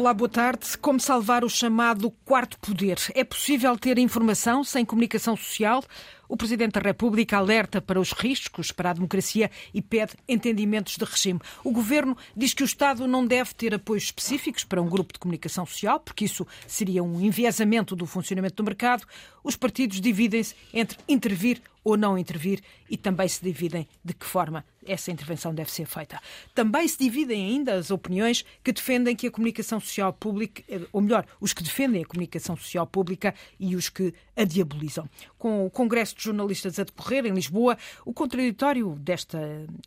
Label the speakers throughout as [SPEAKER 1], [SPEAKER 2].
[SPEAKER 1] Olá, boa tarde. Como salvar o chamado quarto poder? É possível ter informação sem comunicação social? O Presidente da República alerta para os riscos para a democracia e pede entendimentos de regime. O Governo diz que o Estado não deve ter apoios específicos para um grupo de comunicação social, porque isso seria um enviesamento do funcionamento do mercado. Os partidos dividem-se entre intervir ou não intervir e também se dividem de que forma essa intervenção deve ser feita. Também se dividem ainda as opiniões que defendem que a comunicação social pública, ou melhor, os que defendem a comunicação social pública e os que a diabolizam. Com o Congresso de Jornalistas a decorrer em Lisboa, o contraditório desta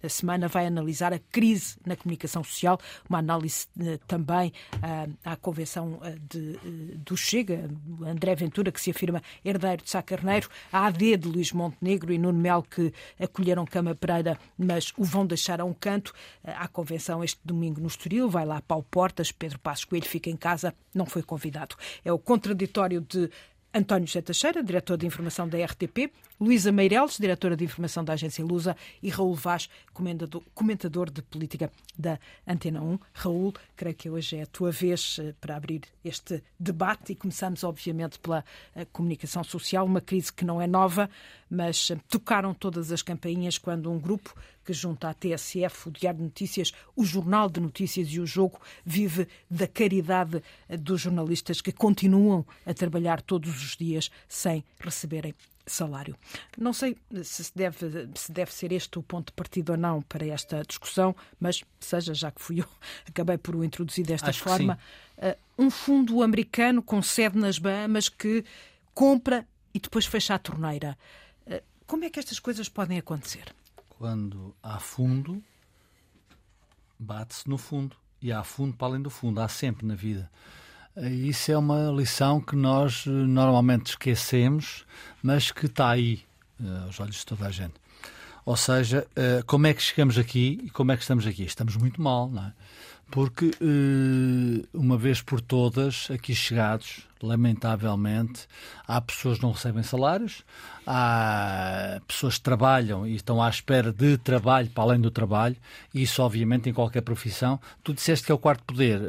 [SPEAKER 1] semana vai analisar a crise na comunicação social, uma análise eh, também ah, à convenção eh, de, do Chega, André Ventura, que se afirma herdeiro de Sá Carneiro, a AD de Luís Montenegro e Nuno Melo, que acolheram Cama Pereira, mas o vão deixar a um canto. À convenção este domingo no Estoril, vai lá Paulo Portas, Pedro Passos Coelho fica em casa, não foi convidado. É o contraditório de António José Teixeira, diretor de informação da RTP, Luísa Meireles, diretora de informação da agência Lusa, e Raul Vaz, comentador de política da Antena 1. Raul, creio que hoje é a tua vez eh, para abrir este debate e começamos, obviamente, pela eh, comunicação social, uma crise que não é nova, mas eh, tocaram todas as campainhas quando um grupo que junta a TSF, o Diário de Notícias, o Jornal de Notícias e o Jogo, vive da caridade dos jornalistas que continuam a trabalhar todos os dias sem receberem salário. Não sei se deve, se deve ser este o ponto de partida ou não para esta discussão, mas seja, já que fui eu, acabei por o introduzir desta
[SPEAKER 2] Acho
[SPEAKER 1] forma. Uh, um fundo americano com sede nas Bahamas que compra e depois fecha a torneira. Uh, como é que estas coisas podem acontecer?
[SPEAKER 2] Quando há fundo, bate-se no fundo. E há fundo para além do fundo. Há sempre na vida. Isso é uma lição que nós eh, normalmente esquecemos, mas que está aí, eh, aos olhos de toda a gente. Ou seja, eh, como é que chegamos aqui e como é que estamos aqui? Estamos muito mal, não é? Porque, uma vez por todas, aqui chegados, lamentavelmente, há pessoas que não recebem salários, há pessoas que trabalham e estão à espera de trabalho para além do trabalho, isso, obviamente, em qualquer profissão. Tu disseste que é o quarto poder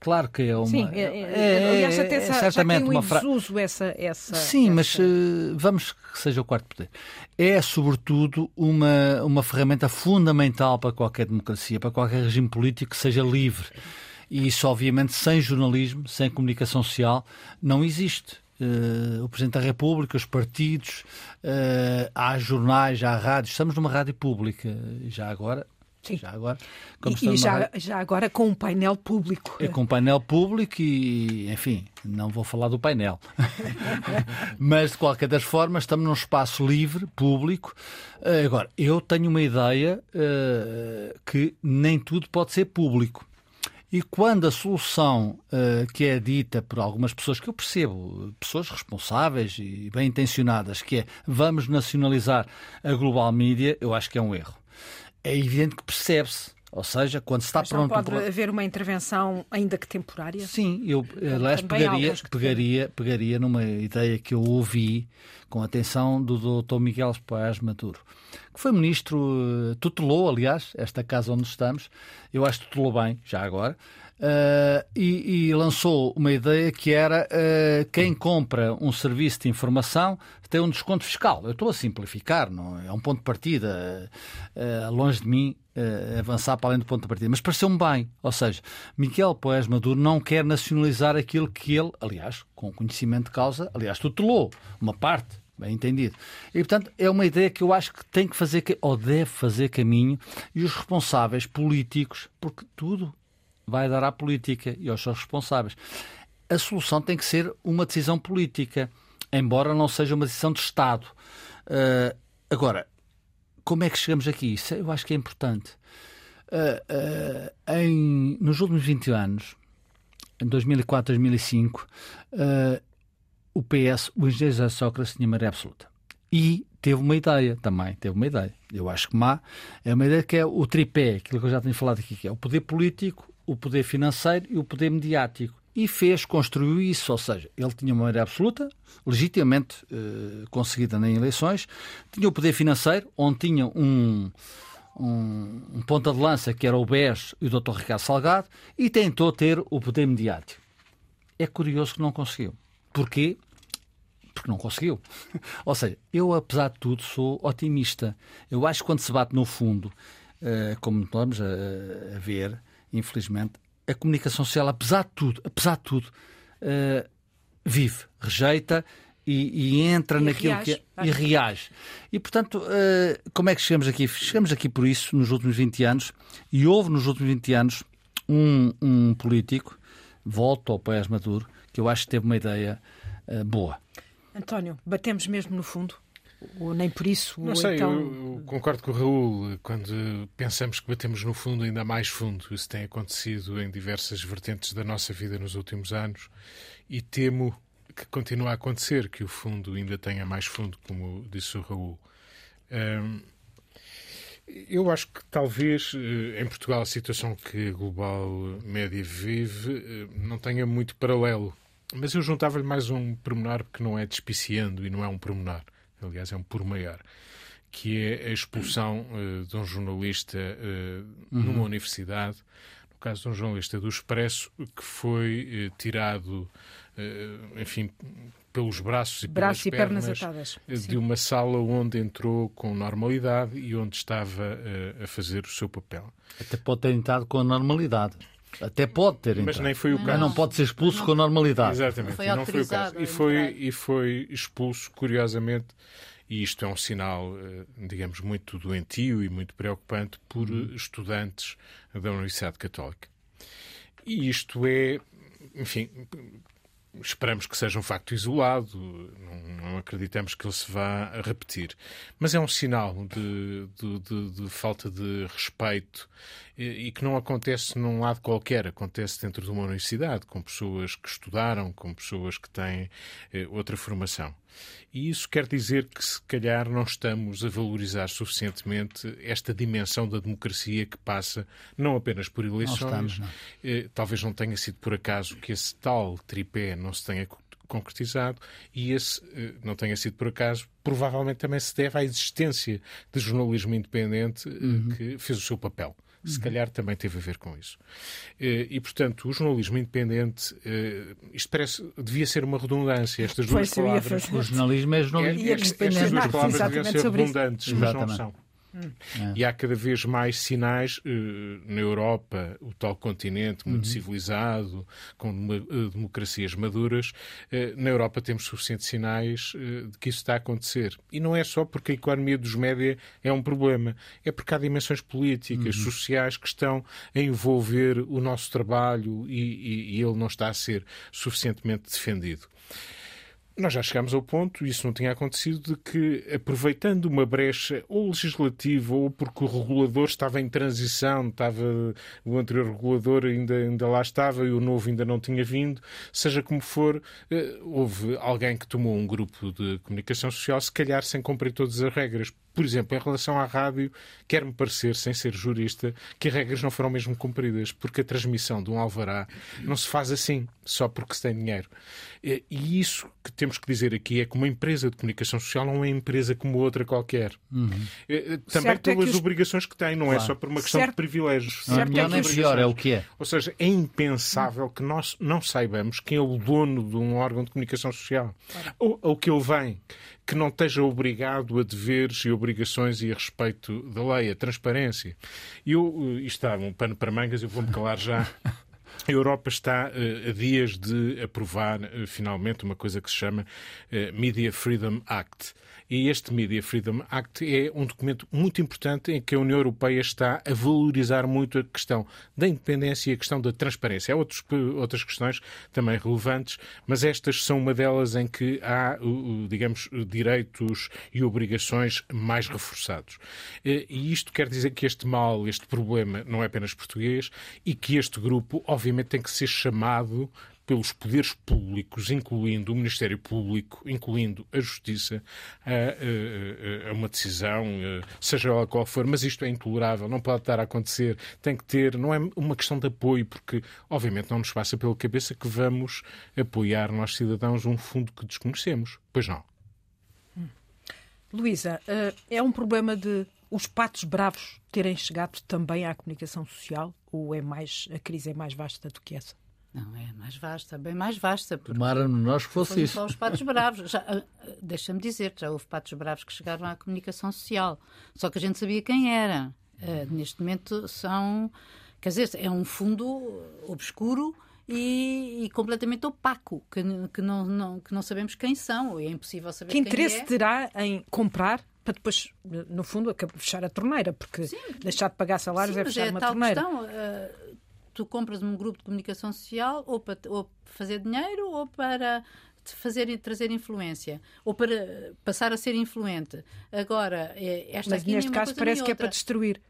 [SPEAKER 2] Claro que é uma.
[SPEAKER 1] Sim, é, é, é, aliás, até é, certamente uma frase. essa, essa.
[SPEAKER 2] Sim,
[SPEAKER 1] essa...
[SPEAKER 2] mas uh, vamos que seja o quarto poder. É, sobretudo, uma, uma ferramenta fundamental para qualquer democracia, para qualquer regime político que seja livre. E isso, obviamente, sem jornalismo, sem comunicação social, não existe. Uh, o Presidente da República, os partidos, uh, há jornais, há rádios. Estamos numa rádio pública, já agora,
[SPEAKER 1] Sim.
[SPEAKER 2] Já agora.
[SPEAKER 1] e, e já, já agora com um painel público.
[SPEAKER 2] É com um painel público e, enfim, não vou falar do painel. Mas, de qualquer das formas, estamos num espaço livre, público. Eh, agora, eu tenho uma ideia uh, que nem tudo pode ser público. E quando a solução uh, que é dita por algumas pessoas, que eu percebo, pessoas responsáveis e bem intencionadas, que é vamos nacionalizar a global mídia, eu acho que é um erro é evidente que percebe-se. Ou seja, quando se está
[SPEAKER 1] Mas
[SPEAKER 2] pronto.
[SPEAKER 1] Não pode haver uma intervenção, ainda que temporária?
[SPEAKER 2] Sim, eu, aliás, pegaria, pegaria, pegaria numa ideia que eu ouvi com atenção do Dr. Miguel Paz Maduro, que foi ministro, eh, tutelou, aliás, esta casa onde estamos, eu acho que tutelou bem, já agora, Uh, e, e, lançou uma ideia que era uh, quem compra um serviço de informação tem um desconto fiscal. Eu estou a simplificar, não é? é um ponto de partida, uh, longe de mim avançar para além do ponto de partida, mas pareceu-me bem. Ou seja, Miguel Poés Maduro não quer nacionalizar aquilo que ele, aliás, com conhecimento de causa, aliás, tutelou uma parte bem entendido. E, portanto, é uma ideia que eu acho que tem que fazer, ou deve fazer caminho, e os responsáveis políticos, porque tudo vai dar à política e aos seus responsáveis. A solução tem que ser uma decisão política, embora não seja uma decisão de Estado. Uh, agora, como é que chegamos aqui? Isso eu acho que é importante. Uh, uh, em, nos últimos 20 anos, em 2004, 2005, o PS, o engenheiro José Sócrates, tinha maioria absoluta. E teve uma ideia também, teve uma ideia. Eu acho que má. É uma ideia que é o tripé, aquilo que eu já tenho falado aqui, que é o poder político, o poder financeiro e o poder mediático. E fez, construiu isso, ou seja, ele tinha uma maioria absoluta, legitimamente eh, conseguida em eleições, tinha o poder financeiro, onde tinha um, um, um ponta de lança que era o BES e o Dr. Ricardo Salgado e tentou ter o poder mediático. É curioso que não conseguiu. Porquê? Porque não conseguiu. Ou seja, eu, apesar de tudo, sou otimista. Eu acho que quando se bate no fundo, uh, como estamos a, a, ver, infelizmente, a comunicação social, apesar de tudo, apesar de tudo, uh, vive, rejeita e, e entra e naquilo reage. que é, e reage. E portanto, uh, como é que chegamos aqui? Chegamos aqui por isso nos últimos 20 anos e houve nos últimos 20 anos um, um político, volto ao Paes Maduro, que eu acho que teve uma ideia uh, boa.
[SPEAKER 1] António, batemos mesmo no fundo? Ou nem por isso?
[SPEAKER 3] Não sei, então... eu, eu, concordo com o Raul. Quando pensamos que batemos no fundo, ainda mais fundo. Isso tem acontecido em diversas vertentes da nossa vida nos últimos anos. E temo que continue a acontecer, que o fundo ainda tenha mais fundo, como disse o Raul. Um, eu acho que talvez eh, em Portugal a situação que a Global Média vive eh, não tenha muito paralelo. Mas eu juntava-lhe mais um pormenor que não é despiciando e não é um pormenor, aliás, é um por maior, que é a expulsão uh, de um jornalista uh, uhum. numa universidade, no caso de um jornalista do Expresso, que foi uh, tirado eh, enfim, pelos braços e
[SPEAKER 1] Braço
[SPEAKER 3] pelas
[SPEAKER 1] e pernas, pernas atadas.
[SPEAKER 3] Eh, de uma sala onde entrou com normalidade e onde estava uh, a fazer o seu papel.
[SPEAKER 2] Até pode ter entrado com normalidade. Até pode ter entrado.
[SPEAKER 3] Mas nem foi o caso.
[SPEAKER 2] Mas não pode ser expulso não. com normalidade.
[SPEAKER 3] Exatamente. Foi não foi o caso. E foi, e foi expulso, curiosamente, e isto é um sinal, digamos, muito doentio e muito preocupante por hum. estudantes da Universidade Católica. E isto é, enfim, Esperamos que seja um facto isolado, não, não, acreditamos que ele se vá repetir. Mas é um sinal de, de, de, de falta de respeito e, e, que não acontece num lado qualquer, acontece dentro de uma universidade, com pessoas que estudaram, com pessoas que têm eh, outra formação. E isso quer dizer que, se calhar, não estamos a valorizar suficientemente esta dimensão da democracia que passa não apenas por eleições. Não estamos, não. Eh, talvez não tenha sido por acaso que esse tal tripé não se tenha concretizado e esse eh, não tenha sido por acaso, provavelmente também se deve à existência de jornalismo independente eh, uhum. que fez o seu papel se uhum. calhar também teve a ver com isso. Eh, e, portanto, o jornalismo independente, eh, isto parece, devia ser uma redundância, estas duas palavras.
[SPEAKER 2] O jornalismo é jornalismo
[SPEAKER 3] é, independente. Estas duas palavras deviam ser redundantes, mas não são. Hum. É. E há cada vez mais sinais uh, na Europa, o tal continente muito uhum. civilizado, com uh, democracias maduras. Uh, na Europa temos suficientes sinais de que isso está a acontecer. E não é só porque a economia dos média é um problema, é porque há dimensões políticas, uhum. sociais que estão a envolver o nosso trabalho e, e, e ele não está a ser suficientemente defendido. Nós já chegámos ao ponto, e isso não tinha acontecido, de que, aproveitando uma brecha ou legislativa ou porque o regulador estava em transição, estava, o anterior regulador ainda, ainda lá estava e o novo ainda não tinha vindo, seja como for, eh, houve alguém que tomou um grupo de comunicação social, se calhar sem cumprir todas as regras por exemplo, em relação à rádio, quer-me parecer, sem ser jurista, que as regras não foram mesmo cumpridas, porque a transmissão de um alvará não se faz assim, só porque se tem dinheiro. E isso que temos que dizer aqui é que uma empresa de comunicação social não é uma empresa como outra qualquer. Uhum. Também certo pelas é os... obrigações que tem, não é claro. é só por uma questão certo. de privilégios.
[SPEAKER 2] Não é melhor nem pior, é o que é.
[SPEAKER 3] Ou seja, é impensável que nós não saibamos quem é o dono de um órgão de comunicação social. Claro. Ou, ou que ele vem que não esteja obrigado a deveres e obrigações e a respeito da lei, a transparência. Eu, eh, isto está um pano para mangas, eu vou-me calar já. A Europa está uh, a dias de aprovar uh, finalmente uma coisa que se chama uh, Media Freedom Act. E este Media Freedom Act é um documento muito importante em que a União Europeia está a valorizar muito a questão da independência e a questão da transparência. Há outros, outras questões também relevantes, mas estas são uma delas em que há, digamos, direitos e obrigações mais reforçados. E isto quer dizer que este mal, este problema, não é apenas português e que este grupo, obviamente, tem que ser chamado pelos poderes públicos, incluindo o Ministério Público, incluindo a Justiça, a, a, a, uma decisão, seja ela qual for, mas isto é intolerável, não pode estar a acontecer, tem que ter, não é uma questão de apoio, porque obviamente não nos passa pela cabeça que vamos apoiar nós cidadãos um fundo que desconhecemos. Pois não.
[SPEAKER 1] Luísa, eh, é um problema de os patos bravos terem chegado também à comunicação social ou é mais a crise é mais vasta do que essa?
[SPEAKER 4] Não, é mais vasta, bem mais vasta.
[SPEAKER 2] Tomara nós que fosse isso.
[SPEAKER 4] Só os patos bravos. Ah, deixa-me dizer, já houve patos bravos que chegaram à comunicação social. Só que a gente sabia quem era. Uh, neste momento são. Quer dizer, é um fundo obscuro e, e completamente opaco, que, que, não, não, que não sabemos quem são. É impossível saber
[SPEAKER 1] que
[SPEAKER 4] quem
[SPEAKER 1] interesse
[SPEAKER 4] é.
[SPEAKER 1] terá em comprar para depois, no fundo, fechar a torneira, porque Sim. deixar de pagar salários Sim, é fechar é uma torneira.
[SPEAKER 4] Questão, uh, tu compras um grupo de comunicação social ou para ou fazer dinheiro ou para fazer trazer influência ou para passar a ser influente. Agora, é, esta
[SPEAKER 1] Mas neste caso parece que é para destruir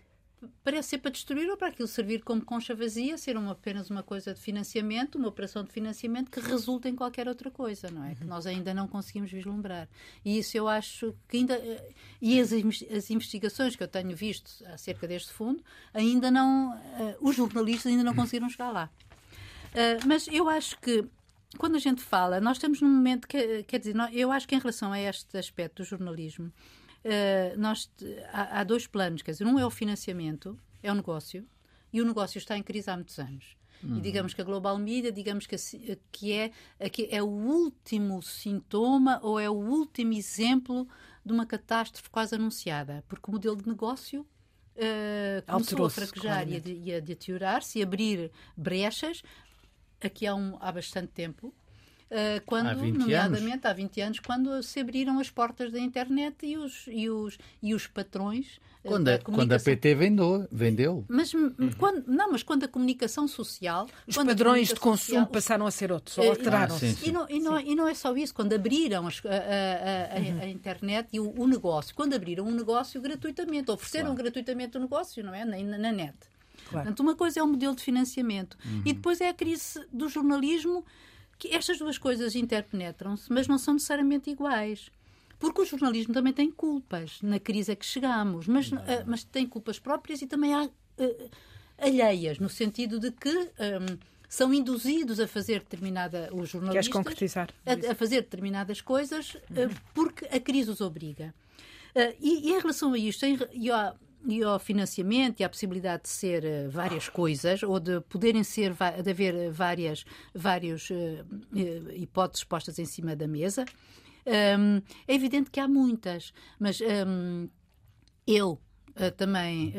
[SPEAKER 4] parece ser para destruir ou para aquilo servir como concha vazia, ser uma, apenas uma coisa de financiamento, uma operação de financiamento que resulta em qualquer outra coisa, não é? Que nós ainda não conseguimos vislumbrar. E isso eu acho que ainda. Eh, e as, as investigações que eu tenho visto acerca deste fundo, ainda não. Uh, os jornalistas ainda não conseguiram chegar lá. Uh, mas eu acho que quando a gente fala, nós estamos num momento que, quer dizer, eu acho que em relação a este aspecto do jornalismo, uh, nós, há, há, dois planos, quer dizer, um é o financiamento, é o negócio, e o negócio está em crise há muitos anos. Uhum. E digamos que a Global Media, digamos que, que, é, que é o último sintoma ou é o último exemplo de uma catástrofe quase anunciada, porque o modelo de negócio uh, começou a fraquejar e a, e a deteriorar-se e abrir brechas aqui há, um, há bastante tempo quando, há nomeadamente anos. há 20 anos, quando se abriram as portas da internet e os, e os, e os patrões.
[SPEAKER 2] Uh, quando, a, quando a PT vendeu, vendeu.
[SPEAKER 4] Mas, uhum. quando, não, mas quando a comunicação social.
[SPEAKER 1] Os padrões de consumo social, passaram a ser outros, ou uh, alteraram-se. Ah,
[SPEAKER 4] e, não, e, não, e não é só isso, quando abriram as, a, a, a, uhum. a, internet e o, o, negócio, quando abriram um negócio gratuitamente, ofereceram claro. gratuitamente o negócio, não é? Na, na net. Claro. Portanto, uma coisa é o modelo de financiamento uhum. e depois é a crise do jornalismo que estas duas coisas interpenetram-se, mas não são necessariamente iguais. Porque o jornalismo também tem culpas na crise a que chegamos, mas, uh, mas tem culpas próprias e também há uh, alheias, no sentido de que um, são induzidos a fazer determinada. Os jornalistas.
[SPEAKER 1] Queres concretizar?
[SPEAKER 4] A, a fazer determinadas coisas uh, porque a crise os obriga. E, e, em relação a isto, em, e e ao financiamento e à possibilidade de ser uh, várias coisas ou de poderem ser de haver eh, várias várias uh, hipóteses postas em cima da mesa. É evidente que há muitas mas eu também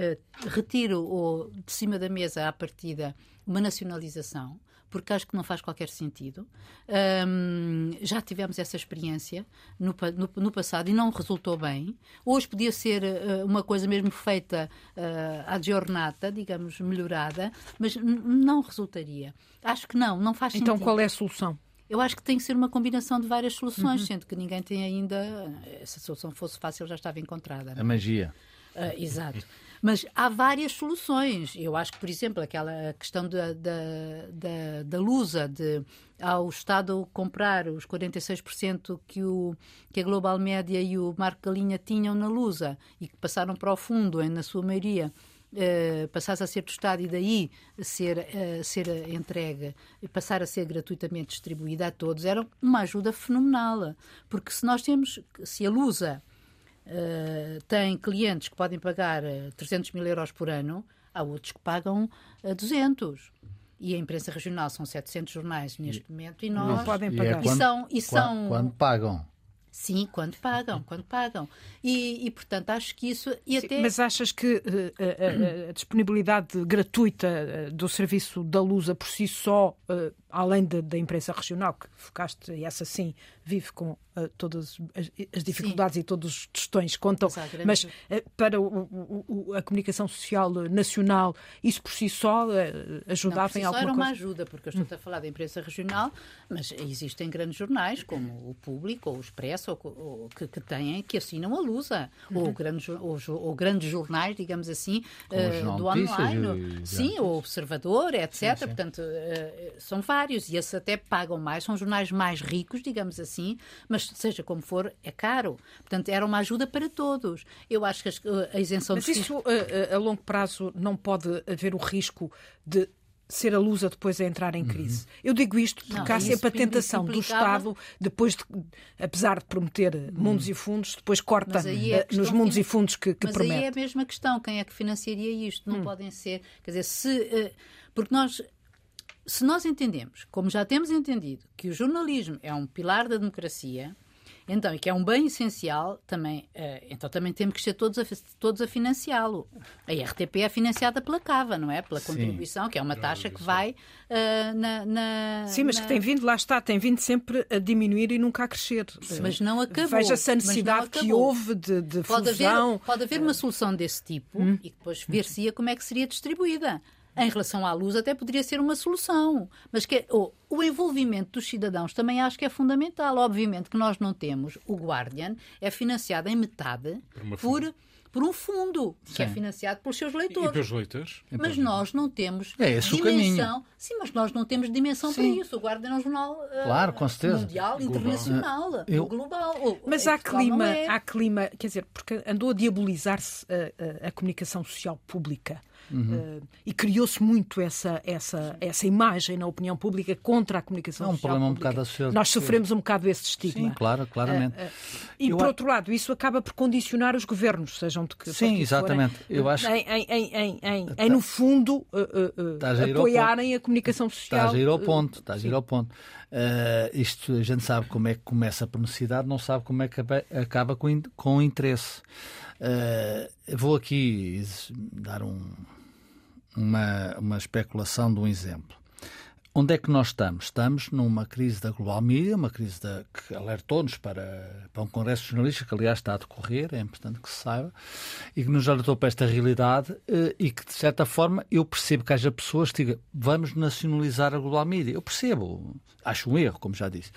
[SPEAKER 4] retiro de cima da mesa à partida uma nacionalização porque acho que não faz qualquer sentido. Um, já tivemos essa experiência no, no, no, passado e não resultou bem. Hoje podia ser uh, uma coisa mesmo feita uh, à giornata, digamos, melhorada, mas não resultaria. Acho que não, não faz
[SPEAKER 1] então,
[SPEAKER 4] sentido.
[SPEAKER 1] Então qual é a solução?
[SPEAKER 4] Eu acho que tem que ser uma combinação de várias soluções, uhum. sendo que ninguém tem ainda. Se a solução fosse fácil, já estava encontrada.
[SPEAKER 2] Não? A magia.
[SPEAKER 4] Uh, exato. Mas há várias soluções. Eu acho que, por exemplo, aquela questão da, da, da, da Lusa, de ao Estado comprar os 46% que, o, que a Global Média e o Marco Galinha tinham na Lusa e que passaram para o fundo, na sua maioria, Uh, passasse a ser do Estado e daí ser, uh, ser entregue, passar a ser gratuitamente distribuída a todos, era uma ajuda fenomenal. Porque se nós temos, se a Lusa uh, tem clientes que podem pagar 300 eh, mil euros por ano, há outros que pagam uh, 200 e a imprensa regional são 700 jornais neste e, momento e nós
[SPEAKER 1] não podem pagar. E, é
[SPEAKER 4] quando, e são, e são
[SPEAKER 2] quando pagam
[SPEAKER 4] Sim, quando pagam, quando pagam. E, e portanto, acho que isso. E
[SPEAKER 1] Sim, até... Mas achas que uh, a, a, disponibilidade gratuita do serviço da Lusa por si só, uh, além da imprensa regional, que focaste, e essa sim, vive com uh, todas as, as dificuldades Sim. e todos os tostões contam, mas, mas uh, para o, o, a comunicação social nacional, isso por si só uh, ajudava não, por si em alguma
[SPEAKER 4] só era
[SPEAKER 1] uma
[SPEAKER 4] ajuda, porque eu estou a falar da imprensa regional, mas existem grandes jornais, como o Público ou o Expresso, ou, ou, que, que, têm, que assinam a Lusa, uhum. ou, grandes, ou, ou, grandes jornais, digamos assim, do online. E... Sim, o Observador, etc. Sim, sim. Portanto, são vários, e esses até pagam mais, são jornais mais ricos, digamos assim, mas seja como for, é caro. Portanto, era uma ajuda para todos. Eu acho que a isenção
[SPEAKER 1] Mas isso, a, a longo prazo, não pode haver o risco de ser a Lusa depois a entrar em crise. Uhum. Eu digo isto porque não, há sempre a tentação do Estado, depois de, apesar de prometer uhum. mundos e fundos, depois corta é nos mundos e fundos que, que
[SPEAKER 4] mas
[SPEAKER 1] promete.
[SPEAKER 4] Mas aí é a mesma questão, quem é que financiaria isto? Não hum. podem ser, quer dizer, se... Porque nós se nós entendemos, como já temos entendido, que o jornalismo é um pilar da democracia, então, e que é um bem essencial, também, uh, então também temos que ser todos a, todos a financiá-lo. A RTP é financiada pela Cava, não é? Pela contribuição, Sim. que é uma taxa que vai uh, na, na,
[SPEAKER 1] Sim, mas
[SPEAKER 4] na...
[SPEAKER 1] que tem vindo, lá está, tem vindo sempre a diminuir e nunca a crescer.
[SPEAKER 4] Mas não acabou.
[SPEAKER 1] Veja-se a necessidade que houve de, de
[SPEAKER 4] pode
[SPEAKER 1] fusão.
[SPEAKER 4] Haver, pode haver uma solução desse tipo hum. e depois ver-se como é que seria distribuída em relação à luz até poderia ser uma solução. Mas que, oh, o envolvimento dos cidadãos também acho que é fundamental. Obviamente que nós não temos. O Guardian é financiado em metade por, por um fundo Sim. que é financiado pelos seus leitores.
[SPEAKER 3] E pelos leitores.
[SPEAKER 4] Mas nós não temos
[SPEAKER 2] é esse dimensão.
[SPEAKER 4] Sim, mas nós não temos dimensão Sim. para isso. O Guardian é um jornal uh,
[SPEAKER 2] claro, com certeza.
[SPEAKER 4] mundial, global. internacional, Eu... global.
[SPEAKER 1] Mas há clima, é. há clima, quer dizer, porque andou a diabolizar-se a, a, a comunicação social pública. Uhum. Uh, e criou-se muito essa, essa, essa imagem na opinião pública contra a comunicação social. É um
[SPEAKER 2] problema
[SPEAKER 1] pública.
[SPEAKER 2] um bocado associado.
[SPEAKER 1] Nós sofremos um bocado esse estigma.
[SPEAKER 2] Sim, claro, claramente. Uh, uh,
[SPEAKER 1] e, Eu por outro lado, isso acaba por condicionar os governos, sejam de que
[SPEAKER 2] Sim, exatamente.
[SPEAKER 1] Forem,
[SPEAKER 2] Eu acho...
[SPEAKER 1] em, em, em, em, em, no fundo, a apoiarem a comunicação social.
[SPEAKER 2] Está a ir ao ponto. Está a ir ao ponto. isto a gente sabe como é que começa por necessidade, não sabe como é que acaba com, com interesse. vou aqui dar um, uma, uma especulação de um exemplo. Onde é que nós estamos? Estamos numa crise da global media, uma crise da, que alertou-nos para, para um congresso de jornalistas, que aliás está a decorrer, é importante que se saiba, e que nos alertou para esta realidade eh, e que, de certa forma, eu percebo que haja pessoas que digam vamos nacionalizar a global media. Eu percebo, acho um erro, como já disse.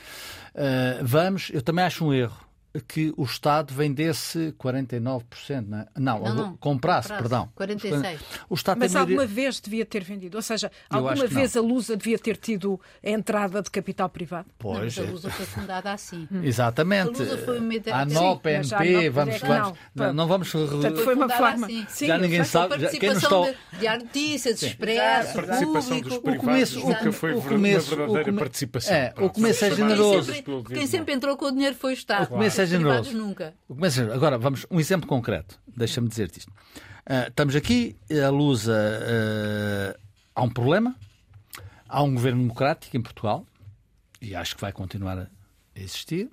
[SPEAKER 2] Uh, vamos, eu também acho um erro que o Estado vendesse 49%, não, é? não, não, não comprasse, comprasse, perdão.
[SPEAKER 4] 46%.
[SPEAKER 1] O Estado Mas alguma vez devia ter vendido, ou seja, alguma vez a Lusa devia ter tido a entrada de capital privado?
[SPEAKER 4] Pois. Não, a Lusa foi fundada assim.
[SPEAKER 2] Hum. Exatamente. A Lusa foi uma ideia... A NOPNP, vamos, vamos, não, não vamos...
[SPEAKER 1] Portanto, foi uma forma...
[SPEAKER 2] Assim. Sim, já ninguém sabe... Já, quem não está...
[SPEAKER 4] de, de notícias, de expresso,
[SPEAKER 3] A participação dos privados começo, nunca foi começo, uma verdadeira participação.
[SPEAKER 2] É, o começo é generoso.
[SPEAKER 4] Quem sempre entrou com o dinheiro foi o Estado. O
[SPEAKER 2] começo é generoso. Nunca. Agora, vamos, um exemplo concreto. Deixa-me dizer-te isto. Uh, estamos aqui, a Lusa. Uh, há um problema. Há um governo democrático em Portugal. E acho que vai continuar a existir.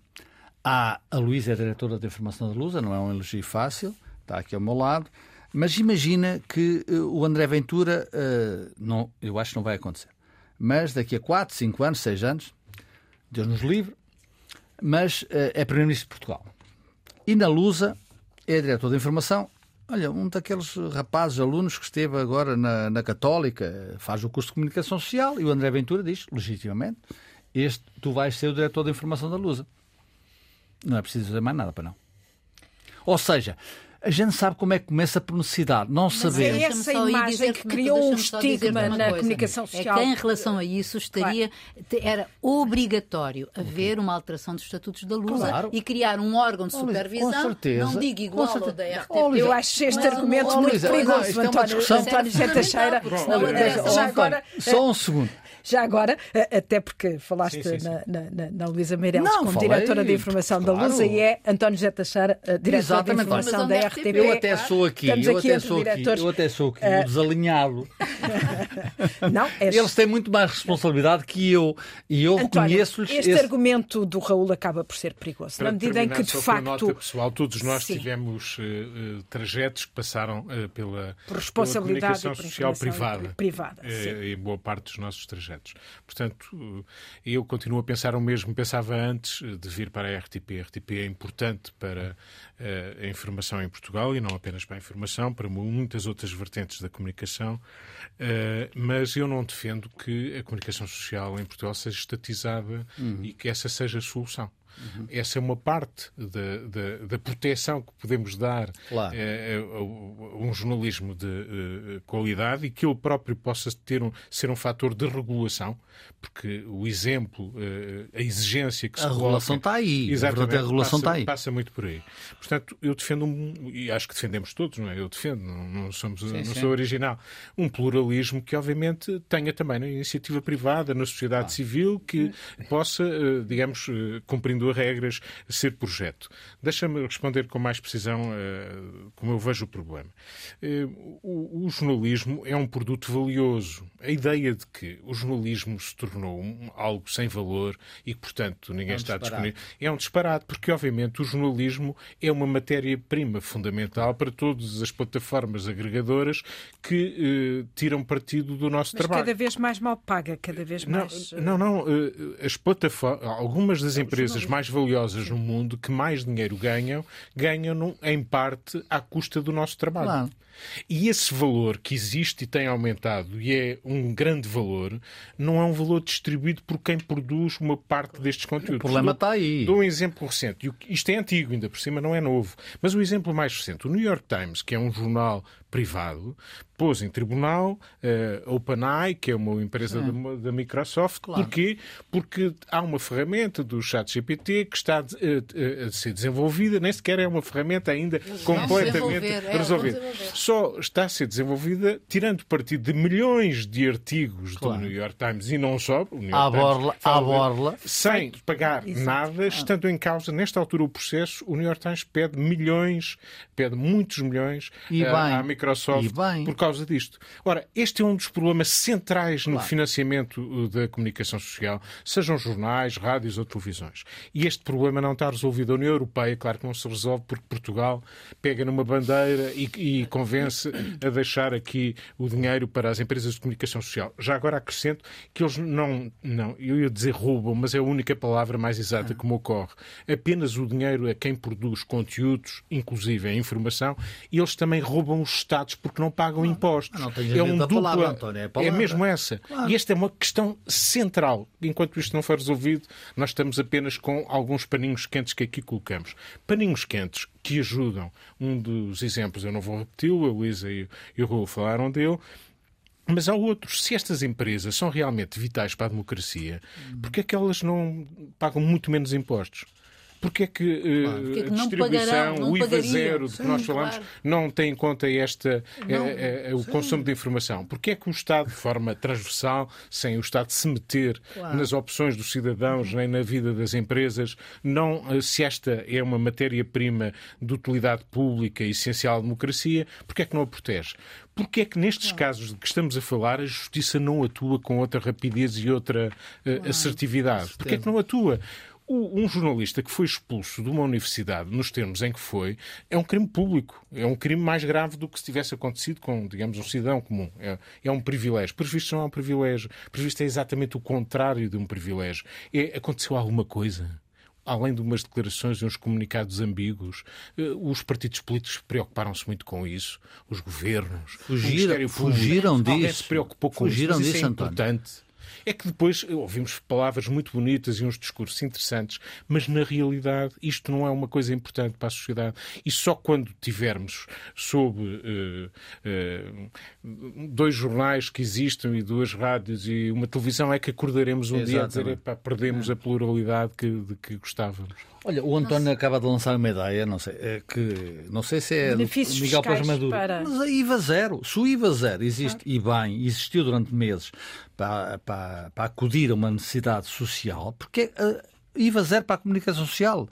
[SPEAKER 2] Há, a Luísa é a diretora de informação da Lusa, não é um elogio fácil. Está aqui ao meu lado. Mas imagina que uh, o André Ventura, não, eu acho que não vai acontecer. Mas daqui a 4, 5 anos, 6 anos, Deus nos livre, mas é Primeiro-Ministro de Portugal. E na Lusa é diretor de informação. Olha, um daqueles rapazes, alunos que esteve agora na, na Católica, faz o curso de comunicação social e o André Ventura diz, legitimamente, este, tu vais ser o diretor de informação da Lusa. Não é preciso dizer mais nada para não. Ou seja, a gente sabe como é que começa por necessidade. Não sabemos.
[SPEAKER 1] É essa imagem que criou um estigma na coisa. comunicação social.
[SPEAKER 4] É que em relação a isso estaria, claro. era obrigatório haver uma alteração dos estatutos da Lusa claro. e criar um órgão de supervisão, com certeza. não digo igual ao da RTP. Oh,
[SPEAKER 1] eu acho este argumento muito perigoso,
[SPEAKER 2] é António,
[SPEAKER 1] António José Teixeira.
[SPEAKER 2] Já agora... Só um segundo.
[SPEAKER 1] Já agora, até porque falaste sim, sim, sim. na, na, na Luísa Meireles como falei, diretora de informação claro. da Lusa e é António José Teixeira, diretor Exatamente. de informação da RTP.
[SPEAKER 2] Eu até sou aqui, eu até sou aqui, eu até sou aqui, uh... desalinhado.
[SPEAKER 1] Não, és...
[SPEAKER 2] Eles têm muito mais responsabilidade que eu e eu reconheço-lhes.
[SPEAKER 1] Este esse... argumento do Raul acaba por ser perigoso, Para na medida em que de facto.
[SPEAKER 3] Pessoal, todos nós tivemos uh, trajetos que passaram uh, pela, por responsabilidade pela comunicação social privada,
[SPEAKER 1] privada
[SPEAKER 3] em boa parte dos nossos trajetos projetos. Portanto, eu continuo a pensar o mesmo pensava antes de vir para a RTP. A RTP é importante para eh, a informação em Portugal e não apenas para a informação, para muitas outras vertentes da comunicação, eh, mas eu não defendo que a comunicação social em Portugal seja estatizada uhum. e que essa seja a solução. Uhum. Essa é uma parte da, da, da proteção que podemos dar claro. Eh, a, a, um jornalismo de uh, qualidade e que ele próprio possa ter um, ser um fator de regulação, porque o exemplo, uh, a exigência que se
[SPEAKER 2] A regulação está aí.
[SPEAKER 3] Exatamente,
[SPEAKER 2] a regulação
[SPEAKER 3] passa,
[SPEAKER 2] está aí.
[SPEAKER 3] passa muito por aí. Portanto, eu defendo, um, e acho que defendemos todos, não é? Eu defendo, não, não, somos, sim, não sim. sou original, um pluralismo que, obviamente, tenha também na iniciativa privada, na sociedade claro. civil, que possa, uh, digamos, cumprindo as regras, ser projeto. Deixa-me responder com mais precisão como eu vejo o problema. O, o jornalismo é um produto valioso. A ideia de que o jornalismo se tornou um, algo sem valor e que, portanto, ninguém é um está disparado. disponível é um disparate, porque, obviamente, o jornalismo é uma matéria-prima fundamental para todas as plataformas agregadoras que eh, tiram partido do nosso
[SPEAKER 1] Mas
[SPEAKER 3] trabalho.
[SPEAKER 1] cada vez mais mal paga, cada vez
[SPEAKER 3] mais. Não, não, não eh, as plataformas, algumas das empresas mais valiosas no mundo que mais dinheiro ganham, ganham em parte à custa do nosso trabalho. Claro. E esse valor que existe e tem aumentado, e é um grande valor, não é um valor distribuído por quem produz uma parte destes conteúdos. O
[SPEAKER 2] problema está aí.
[SPEAKER 3] Dou um exemplo recente. Isto é antigo, ainda por cima não é novo. Mas o exemplo mais recente, o New York Times, que é um jornal privado, pôs em tribunal uh, OpenAI, que é uma empresa da, Microsoft. Claro. Porquê? Porque há uma ferramenta do ChatGPT que está a, a, a, ser desenvolvida, nem sequer é uma ferramenta ainda completamente é, resolvida. Só está a ser desenvolvida tirando partido de milhões de artigos claro. do New York Times e não só, o New York
[SPEAKER 2] à borla, à borla.
[SPEAKER 3] sem pagar Exato. nada, estando em causa, nesta altura, o processo, o New York Times pede milhões, pede muitos milhões
[SPEAKER 2] e uh,
[SPEAKER 3] à Microsoft por causa causa disto. Ora, este é um dos problemas centrais no claro. financiamento uh, da comunicação social, sejam jornais, rádios ou televisões. E este problema não está resolvido. A União Europeia, claro que não se resolve porque Portugal pega numa bandeira e, e convence a deixar aqui o dinheiro para as empresas de comunicação social. Já agora acrescento que eles não, não, eu ia dizer roubam, mas é a única palavra mais exata que me ocorre. Apenas o dinheiro é quem produz conteúdos, inclusive a informação, e eles também roubam os Estados porque não pagam impostos impostos.
[SPEAKER 2] é um dupla, palavra, António, é,
[SPEAKER 3] é, mesmo essa. Claro. E esta é uma questão central. Enquanto isto não for resolvido, nós estamos apenas com alguns paninhos quentes que aqui colocamos. Paninhos quentes que ajudam. Um dos exemplos, eu não vou repeti-lo, a Luísa e, o Raul falaram dele, mas há outros. Se estas empresas são realmente vitais para a democracia, porque é que elas não pagam muito menos impostos? Porque é que, uh, Porque é que a distribuição, pagarão, o IVA zero de que nós falamos, claro. não tem em conta esta, é, é, o consumo de informação? Porque é que o Estado, de forma transversal, sem o Estado se meter claro. nas opções dos cidadãos, uhum. nem na vida das empresas, não, se esta é uma matéria-prima de utilidade pública essencial à democracia, porque é que não a protege? Porque é que nestes casos de que estamos a falar a justiça não atua com outra rapidez e outra uh, assertividade? Porque é que não atua? Um jornalista que foi expulso de uma universidade, nos termos em que foi, é um crime público. É um crime mais grave do que se tivesse acontecido com, digamos, um cidadão comum. É, é um privilégio. Previsto não é um privilégio. Previsto é exatamente o contrário de um privilégio. É, aconteceu alguma coisa? além de umas declarações e uns comunicados ambíguos, eh, os partidos políticos preocuparam-se muito com isso, os governos,
[SPEAKER 2] fugiram, fugiram disso.
[SPEAKER 3] se preocupou com
[SPEAKER 2] fugiram
[SPEAKER 3] isso.
[SPEAKER 2] Disso,
[SPEAKER 3] isso é importante. É que depois ouvimos palavras muito bonitas e uns discursos interessantes, mas na realidade isto não é uma coisa importante para a sociedade. E só quando tivermos sob uh, uh, dois jornais que existem e duas rádios e uma televisão é que acordaremos um Exatamente. dia a dizer pá, perdemos é. a pluralidade que, de que gostávamos.
[SPEAKER 2] Olha, o António Nossa. acaba de lançar uma ideia, não sei, é que não sei se é
[SPEAKER 1] Benefícios
[SPEAKER 2] Miguel
[SPEAKER 1] Paz
[SPEAKER 2] Maduro,
[SPEAKER 1] para...
[SPEAKER 2] mas a IVA zero, se o IVA zero existe ah. e bem, existiu durante meses para, para, para acudir a uma necessidade social, porque uh, IVA zero para a comunicação social.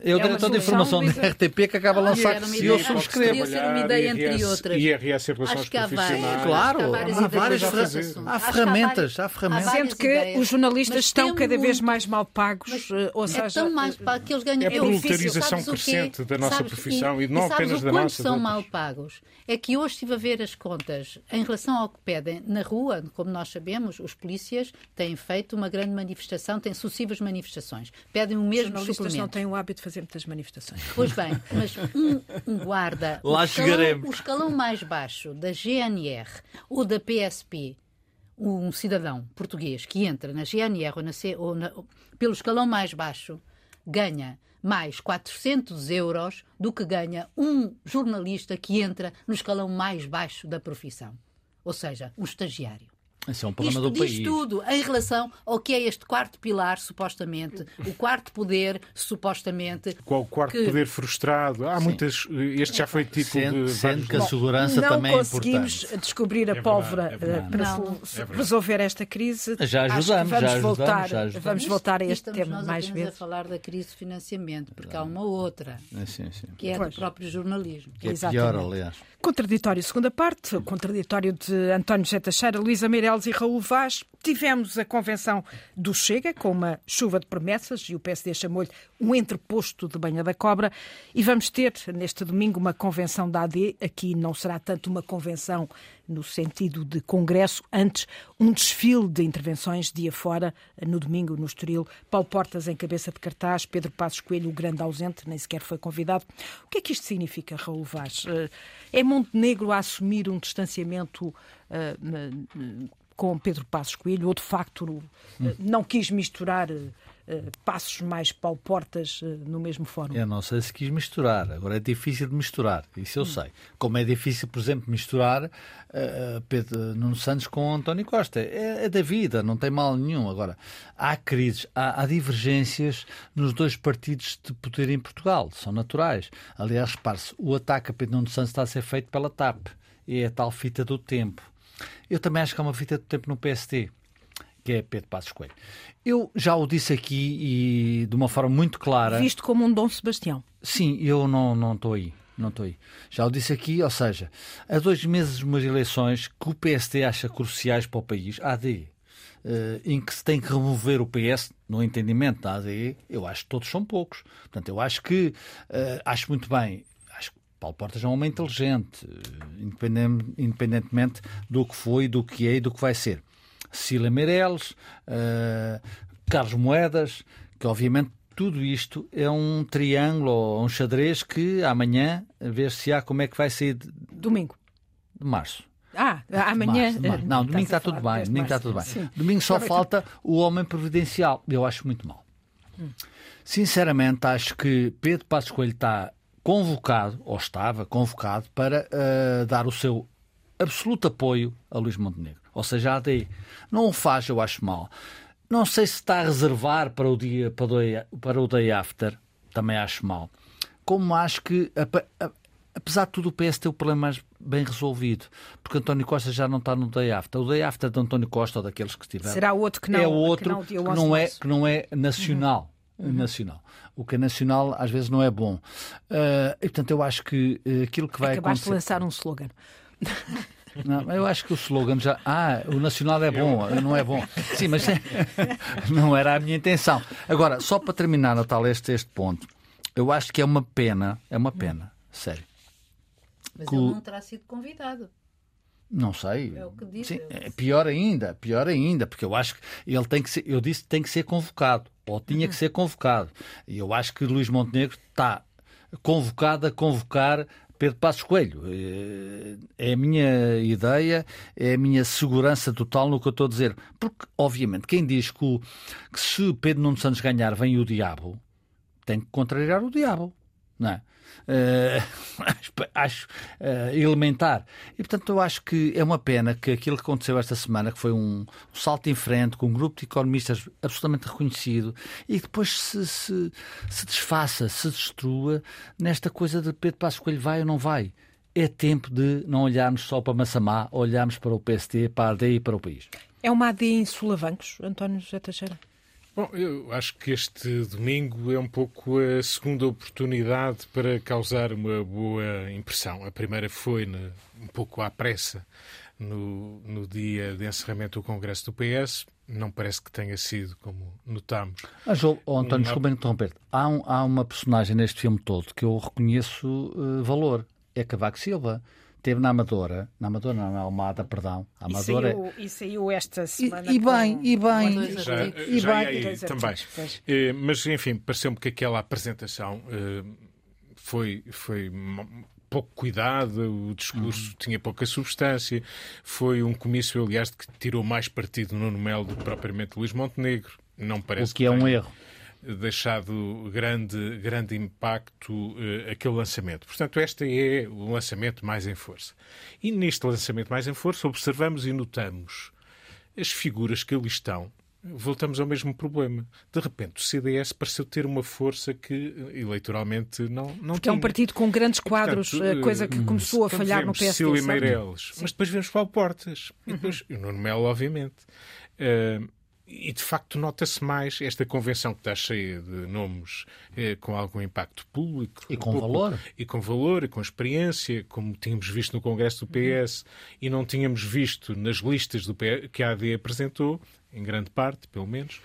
[SPEAKER 2] É o é diretor de informação da RTP que acaba de lançar
[SPEAKER 4] que
[SPEAKER 2] eu subscrevo.
[SPEAKER 4] Poderia ser uma ideia entre outras.
[SPEAKER 3] IRS em relações profissionais.
[SPEAKER 2] Claro, há, várias há ferramentas. Há ferramentas.
[SPEAKER 1] Sendo que os jornalistas estão cada vez mais mal pagos. Eh, ou seja,
[SPEAKER 4] é tão mais que eles ganham.
[SPEAKER 3] É a produtarização crescente da nossa profissão e não apenas da nossa.
[SPEAKER 4] são mal pagos? É que hoje estive a ver as contas em relação ao que pedem na rua, como nós sabemos, os polícias têm feito uma grande manifestação, têm sucessivas manifestações. Pedem o mesmo suplemento.
[SPEAKER 1] não têm o hábito de fazer muitas manifestações.
[SPEAKER 4] Pois bem, mas um, um guarda,
[SPEAKER 2] Lá
[SPEAKER 4] o,
[SPEAKER 2] escalão,
[SPEAKER 4] o escalão mais baixo da GNR ou da PSP, um cidadão português que entra na GNR ou, na C, ou na, pelo escalão mais baixo, ganha mais 400 euros do que ganha um jornalista que entra no escalão mais baixo da profissão, ou seja, um estagiário.
[SPEAKER 2] Esse é um problema
[SPEAKER 4] Isto
[SPEAKER 2] do
[SPEAKER 4] diz
[SPEAKER 2] país.
[SPEAKER 4] tudo em relação ao que é este quarto pilar, supostamente, o quarto poder, supostamente.
[SPEAKER 3] Qual o quarto
[SPEAKER 4] que...
[SPEAKER 3] poder frustrado? Há Sim. muitas. Este já foi tipo
[SPEAKER 2] sendo,
[SPEAKER 3] de.
[SPEAKER 2] Sendo que a segurança
[SPEAKER 1] não
[SPEAKER 2] também é
[SPEAKER 1] conseguimos descobrir a é pólvora é para não. resolver esta crise.
[SPEAKER 2] Já ajudamos,
[SPEAKER 1] vamos
[SPEAKER 2] já ajudamos,
[SPEAKER 1] voltar,
[SPEAKER 2] já ajudamos.
[SPEAKER 1] Vamos voltar a este
[SPEAKER 4] Estamos
[SPEAKER 1] tema
[SPEAKER 4] nós
[SPEAKER 1] mais
[SPEAKER 4] vezes.
[SPEAKER 1] vezes.
[SPEAKER 4] a falar da crise de financiamento, porque há uma outra,
[SPEAKER 2] sim, sim.
[SPEAKER 4] que é pois. do próprio jornalismo.
[SPEAKER 2] Que é pior, aliás.
[SPEAKER 1] Contraditório, segunda parte, contraditório de António José Teixeira, Luísa Meireles e Raul Vaz. Tivemos a convenção do Chega, com uma chuva de promessas, e o PSD chamou-lhe um entreposto de banha da cobra. E vamos ter, neste domingo, uma convenção da AD. Aqui não será tanto uma convenção no sentido de congresso, antes um desfile de intervenções dia fora, no domingo, no Estoril. Paulo Portas em cabeça de cartaz, Pedro Passos Coelho, o grande ausente, nem sequer foi convidado. O que é que isto significa, Raul Vaz? É Montenegro a assumir um distanciamento uh, com Pedro Passos Coelho, ou de facto hum. não quis misturar passos mais pau-portas uh, no mesmo fórum?
[SPEAKER 2] Eu não sei se quis misturar. Agora é difícil de misturar, isso eu hum. sei. Como é difícil, por exemplo, misturar uh, Pedro Nuno Santos com António Costa. É, é, da vida, não tem mal nenhum. Agora, há crises, há, há, divergências nos dois partidos de poder em Portugal, são naturais. Aliás, repare-se, o ataque a Pedro Nuno Santos está a ser feito pela TAP. É a tal fita do tempo. Eu também acho que há uma fita do tempo no PST que é Pedro Passos Coelho. Eu já o disse aqui e de uma forma muito clara.
[SPEAKER 1] Visto como um Dom Sebastião.
[SPEAKER 2] Sim, eu não não estou aí. Não estou aí. Já o disse aqui, ou seja, há dois meses de umas eleições que o PSD acha cruciais para o país, AD, Uh, em que se tem que remover o PS no entendimento da ADE, eu acho que todos são poucos. Portanto, eu acho que uh, acho muito bem. Acho que Paulo Portas é um homem inteligente, uh, independentemente do que foi, do que é e do que vai ser. Cília Meirelles, uh, Carlos Moedas, que obviamente tudo isto é um triângulo ou um xadrez que amanhã, ver se há como é que vai ser. De...
[SPEAKER 1] Domingo.
[SPEAKER 2] De março.
[SPEAKER 1] Ah, amanhã.
[SPEAKER 2] Março, março. Não, domingo está tudo bem. Domingo está tudo bem. Sim. Domingo só falta o homem providencial. Eu acho muito mal. Hum. Sinceramente, acho que Pedro Passos Coelho está convocado, ou estava convocado, para uh, dar o seu absoluto apoio a Luís Montenegro. Ou seja, a AD não o faz, eu acho mal. Não sei se está a reservar para o dia para o day, para o day after, também acho mal. Como acho que, apesar de tudo, o PS tem o problema mais bem resolvido, porque António Costa já não está no day after. O day after de António Costa ou daqueles que estiveram
[SPEAKER 1] será outro que não
[SPEAKER 2] é outro que não, que não é que não é nacional. Uhum. uhum. nacional. O que é nacional às vezes não é bom. Uh, e, portanto, eu acho que uh, aquilo que vai
[SPEAKER 1] Acabaste
[SPEAKER 2] acontecer...
[SPEAKER 1] de lançar um slogan.
[SPEAKER 2] Não, eu acho que o slogan já. Ah, o nacional é bom, não é bom. Sim, mas não era a minha intenção. Agora, só para terminar, Natal, este, este ponto, eu acho que é uma pena, é uma pena, sério.
[SPEAKER 4] Mas que... ele não terá sido convidado.
[SPEAKER 2] Não sei.
[SPEAKER 4] É o que diz.
[SPEAKER 2] Sim, é pior ainda, pior ainda, porque eu acho que ele tem que ser, eu disse que tem que ser convocado, ou tinha que ser convocado. E eu acho que Luís Montenegro está convocado a convocar Pedro Passos Coelho. Eh, é a minha ideia, é a minha segurança total no que eu estou a dizer. Porque, obviamente, quem diz que, o, que se Pedro Nuno Santos ganhar vem o diabo, tem que contrariar o diabo. Não é? Uh, acho uh, elementar. E, portanto, eu acho que é uma pena que aquilo que aconteceu esta semana, que foi um, um salto em frente com um grupo de economistas absolutamente reconhecido, e depois se, se, se desfaça, se destrua nesta coisa de Pedro Passos Coelho vai ou não vai. É tempo de não olharmos só para Massamá, olharmos para o PST, para a AD e para o país.
[SPEAKER 1] É uma AD em Sulavancos, António José Teixeira?
[SPEAKER 3] Bom, eu acho que este domingo é um pouco a segunda oportunidade para causar uma boa impressão. A primeira foi um pouco à pressa no, no dia de encerramento do Congresso do PS. Não parece que tenha sido como notamos.
[SPEAKER 2] Mas, oh, oh, António, uma... desculpa interromper. Há, um, há uma personagem neste filme todo que eu reconheço uh, valor. É Cavaco Silva teve na Amadora, na Amadora, não, na Almada, perdão. A Amadora.
[SPEAKER 1] E saiu, e saiu esta semana.
[SPEAKER 2] E, e bem, e bem.
[SPEAKER 3] Já, e já bem. Aí, também. Eh, mas, enfim, pareceu-me que aquela apresentação eh, foi, foi pouco cuidado, o discurso uhum. tinha pouca substância. Foi um comício, aliás, que tirou mais partido no Melo do que propriamente Luís Montenegro. Não parece
[SPEAKER 2] o que, que é um erro.
[SPEAKER 3] Deixado grande, grande impacto uh, aquele lançamento. Portanto, este é o lançamento mais em força. E neste lançamento mais em força, observamos e notamos as figuras que ali estão. Voltamos ao mesmo problema. De repente, o CDS pareceu ter uma força que eleitoralmente não, não
[SPEAKER 1] Porque tinha. é um partido com grandes quadros, e, portanto, coisa que uh, começou a falhar no PSD.
[SPEAKER 3] Cecília Meireles, mas depois vemos Paulo Portas. E depois uhum. o Nuno Melo, obviamente. Uh, e de facto nota-se mais esta convenção que está cheia de nomes eh, com algum impacto público
[SPEAKER 2] e com valor.
[SPEAKER 3] e com valor e com experiência como tínhamos visto no Congresso do PS e não tínhamos visto nas listas do PS, que a AD apresentou em grande parte, pelo menos,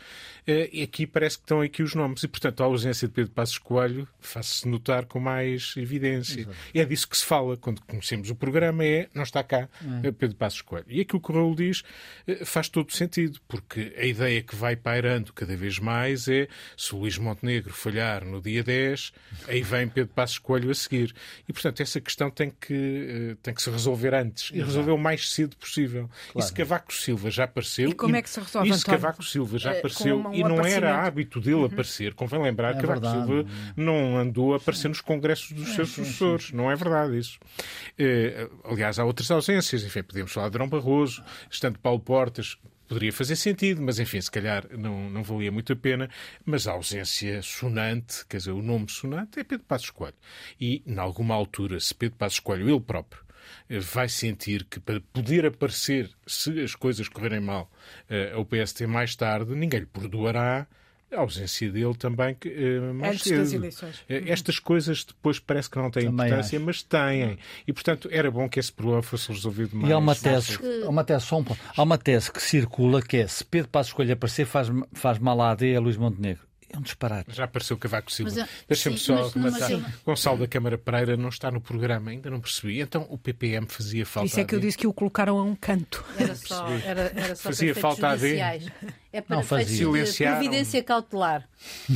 [SPEAKER 3] eh, e aqui parece que estão aqui os nomes. E, portanto, a ausência de Pedro Passos Coelho faz-se notar com mais evidência. Exato. E é disso que se fala quando conhecemos o programa, é não está cá é. Pedro Passos Coelho. E aquilo que o Raul diz eh, faz todo sentido, porque a ideia que vai pairando cada vez mais é se o Luís Montenegro falhar no dia 10, aí vem Pedro Passos Coelho a seguir. E, portanto, essa questão tem que, tem que se resolver antes e resolver o mais cedo possível. Claro. E se Cavaco Silva já apareceu...
[SPEAKER 1] E como é que se resolve?
[SPEAKER 3] Isso Cavaco Silva já apareceu um, um e não era hábito dele uhum. aparecer. Convém lembrar que é Cavaco verdade. Silva não andou a aparecer nos congressos dos é, seus sucessores. Não é verdade isso. Eh, aliás, há outras ausências. Enfim, podemos falar de Drão Barroso, estando Paulo Portas, poderia fazer sentido, mas enfim, se calhar não, não valia muito a pena. Mas a ausência sonante, quer dizer, o nome sonante é Pedro Passos Coelho. E, em alguma altura, se Pedro Passos Coelho, ele próprio, vai sentir que para poder aparecer, se as coisas correrem mal, uh, ao PST mais tarde, ninguém lhe perdoará a ausência dele também uh, mais
[SPEAKER 1] Antes cedo. das eleições.
[SPEAKER 3] Uh, estas coisas depois parece que não têm também importância, acho. mas têm. E, portanto, era bom que esse problema fosse resolvido mais.
[SPEAKER 2] E há uma tese, que... há uma tese, só um, há uma tese que circula que é se Pedro Passos Escolha aparecer faz, faz mal à AD a Luís Montenegro. É um disparate.
[SPEAKER 3] Já apareceu Cavaco Silva. Deixa-me só rematar. Gonçalo da Câmara Pereira não está no programa, ainda não percebi. Então o PPM fazia falta.
[SPEAKER 1] Isso é que eu disse que o colocaram a um canto.
[SPEAKER 4] Era só, era, era só
[SPEAKER 3] fazia falta a ver.
[SPEAKER 4] É para não fazia. providência cautelar.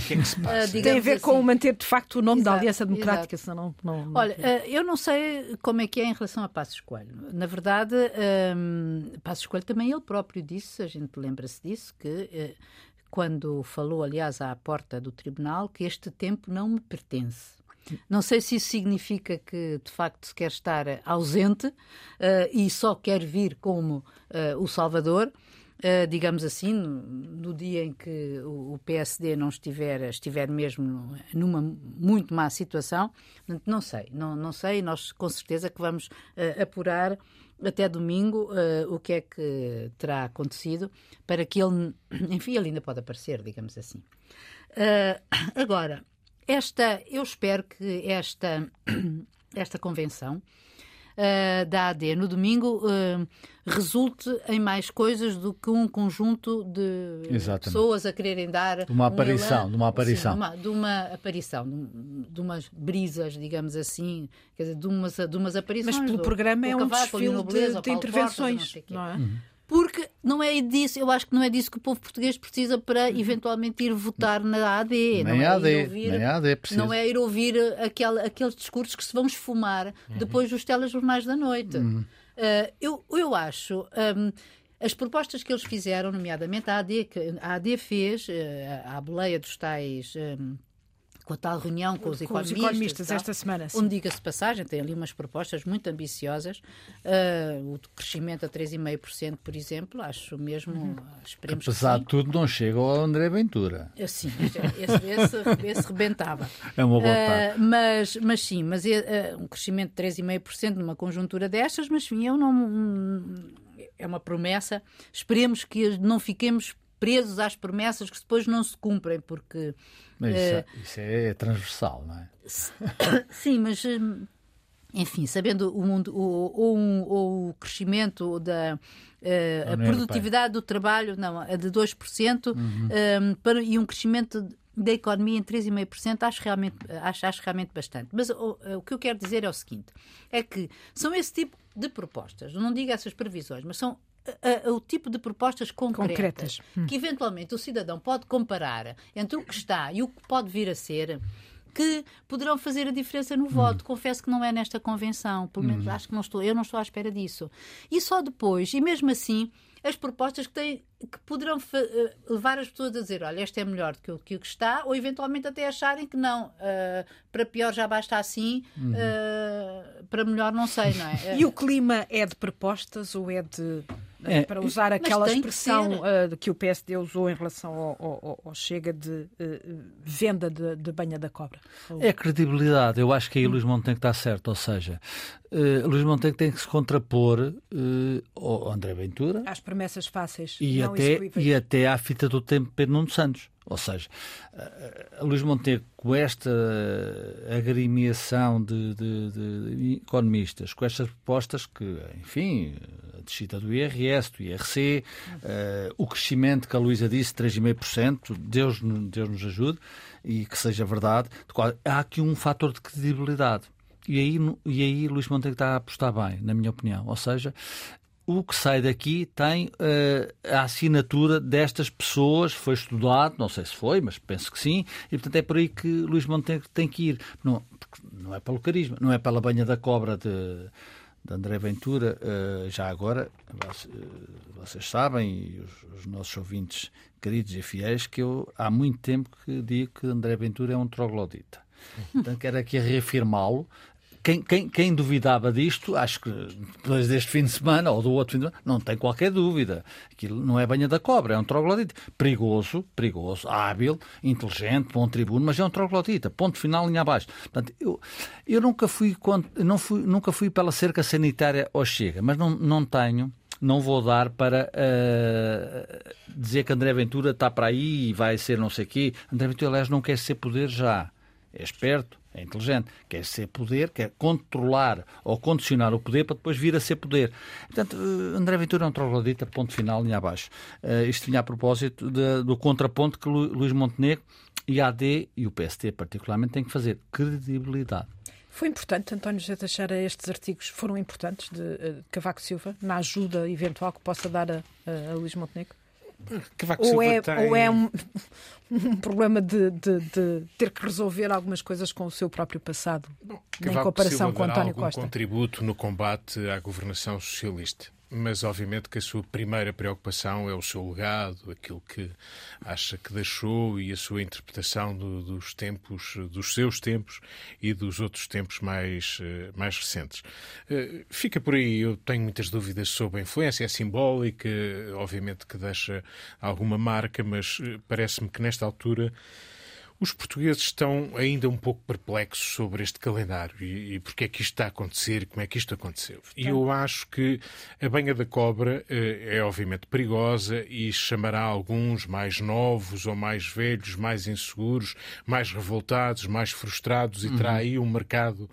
[SPEAKER 3] que é que se passa?
[SPEAKER 1] Uh, Tem a ver assim. com manter de facto o nome exato, da Aliança Democrática, senão não, não...
[SPEAKER 4] Olha, uh, eu não sei como é que é em relação a Passos Coelho. Na verdade, um, Passos Coelho também ele próprio disse, a gente lembra-se disso, que uh, quando falou, aliás, à porta do tribunal, que este tempo não me pertence. Não sei se isso significa que, de facto, se quer estar ausente uh, e só quer vir como uh, o Salvador. Uh, digamos assim, no, no, dia em que o, o, PSD não estiver, estiver mesmo numa muito má situação. Não sei, não, não sei, nós com certeza que vamos apurar até domingo uh, o que é que terá acontecido para que ele, enfim, ele ainda pode aparecer, digamos assim. Uh, agora, esta, eu espero que esta, esta convenção uh, da AD no domingo uh, resulte em mais coisas do que um conjunto de Exatamente. pessoas a quererem dar
[SPEAKER 2] uma aparição, um de uma aparição,
[SPEAKER 4] sim, de, uma, de, uma, aparição, de, umas brisas, digamos assim, quer dizer, de umas, de umas aparições.
[SPEAKER 1] Mas pelo
[SPEAKER 4] do,
[SPEAKER 1] programa é um desfile de, de intervenções,
[SPEAKER 4] Portas,
[SPEAKER 1] não, não é?
[SPEAKER 4] Uhum não é disso, eu acho que não é disso que o povo português precisa para uhum. eventualmente ir votar na AD.
[SPEAKER 2] Nem
[SPEAKER 4] não é
[SPEAKER 2] AD, ouvir, nem AD precisa.
[SPEAKER 4] Não é ir ouvir aquele, aqueles discursos que se vão esfumar uhum. depois dos telejornais da noite. Uhum. Uh, eu, eu acho. Um, as propostas que eles fizeram, nomeadamente a AD, que a AD fez, uh, a boleia dos tais. Um, com a tal reunião com os com economistas, os economistas
[SPEAKER 1] tal, esta semana.
[SPEAKER 4] Sim. Onde, diga-se passagem, tem ali umas propostas muito ambiciosas. Uh, o crescimento a 3,5%, por exemplo, acho mesmo. Uhum. Esperemos
[SPEAKER 2] que apesar
[SPEAKER 4] de
[SPEAKER 2] tudo, não chega ao André Ventura.
[SPEAKER 4] Uh, sim, esse, esse, esse rebentava.
[SPEAKER 2] É uma boa uh,
[SPEAKER 4] mas, mas sim, mas é, um crescimento de 3,5% numa conjuntura destas, mas sim, eu não. é uma promessa. Esperemos que não fiquemos presos às promessas que depois não se cumprem, porque.
[SPEAKER 2] Mas isso, uh, isso é transversal, não é?
[SPEAKER 4] Sim, mas. Hum, enfim, sabendo o mundo, ou, ou, o crescimento da uh, a produtividade do trabalho, não, a de 2%, uhum. um, para, e um crescimento da economia em 3,5%, acho realmente, acho, acho realmente bastante. Mas o, o que eu quero dizer é o seguinte: é que são esse tipo de propostas, não digo essas previsões, mas são a, a, o tipo de propostas concretas, concretas. Hum. que eventualmente o cidadão pode comparar entre o que está e o que pode vir a ser que poderão fazer a diferença no voto. Hum. Confesso que não é nesta convenção, pelo menos hum. acho que não estou, eu não estou à espera disso. E só depois, e mesmo assim, as propostas que, têm, que poderão uh, levar as pessoas a dizer: olha, este é melhor do que o que, que está, ou eventualmente até acharem que não, uh, para pior já basta assim, uhum. uh, para melhor não sei, não é?
[SPEAKER 1] e o clima é de propostas ou é de é, para usar aquela expressão que, uh, que, o PSD usou em relação ao, ao, ao Chega de uh, venda de, de, banha da cobra.
[SPEAKER 2] É credibilidade. Eu acho que aí Luís Montenegro está certo. Ou seja, uh, Luís Montenegro tem que se contrapor ao André Ventura.
[SPEAKER 1] Às promessas fáceis
[SPEAKER 2] e, até, e até à fita do tempo Pedro Nuno Santos. Ou seja, Luís Montenegro, com esta agremiação de, de, de, economistas, com estas propostas que, enfim, descida do IRS, do IRC, uh, o crescimento que a Luísa disse, 3,5%, Deus, Deus nos ajude e que seja verdade, há aqui um fator de credibilidade. E aí, e aí Luís Montenegro está a apostar bem, na minha opinião. Ou seja, o que sai daqui tem uh, a assinatura destas pessoas, foi estudado, não sei se foi, mas penso que sim, e portanto é por aí que Luís Montenegro tem que ir. Não, não é pelo carisma, não é pela banha da cobra de, de André Ventura, uh, já agora, vocês sabem, e os, os, nossos ouvintes queridos e fiéis, que eu há muito tempo que digo que André Ventura é um troglodita. Portanto, quero aqui reafirmá-lo, quem, quem, quem, duvidava disto, acho que depois deste fim de semana ou do outro fim de semana, não tem qualquer dúvida. Aquilo não é banha da cobra, é um troglodita. Perigoso, perigoso, hábil, inteligente, bom tribuno, mas é um troglodita. Ponto final, linha abaixo. Portanto, eu, eu nunca fui, não fui, nunca fui pela cerca sanitária ou chega, mas não, não tenho não vou dar para uh, dizer que André Ventura está para aí e vai ser não sei o quê. André Ventura, aliás, não quer ser poder já. É esperto, é inteligente, quer ser poder, quer controlar ou condicionar o poder para depois vir a ser poder. Portanto, eh, André Ventura é um troglodita, ponto final, linha abaixo. Uh, isto vinha a propósito de, do contraponto que Lu, Luís Montenegro e a AD e o PST particularmente têm que fazer. Credibilidade.
[SPEAKER 1] Foi importante, António José Teixeira, estes artigos foram importantes de, eh, de Cavaco Silva, na ajuda eventual que possa dar a, a, a Luís Montenegro? Ou é, tem... ou é um, um problema de, de, de, ter que resolver algumas coisas com o seu próprio passado, Bom, em comparação com António Costa?
[SPEAKER 3] contributo no combate à governação socialista mas obviamente que a sua primeira preocupação é o seu legado, aquilo que acha que deixou e a sua interpretação do, dos tempos, dos seus tempos e dos outros tempos mais, eh, mais recentes. Eh, fica por aí, eu tenho muitas dúvidas sobre a influência, é simbólica, obviamente que deixa alguma marca, mas eh, parece-me que nesta altura os portugueses estão ainda um pouco perplexos sobre este calendário e, e porque é que isto está a acontecer, como é que isto aconteceu. E eu acho que a banha da cobra eh, é obviamente perigosa e chamará alguns mais novos ou mais velhos, mais inseguros, mais revoltados, mais frustrados e uhum. terá aí um mercado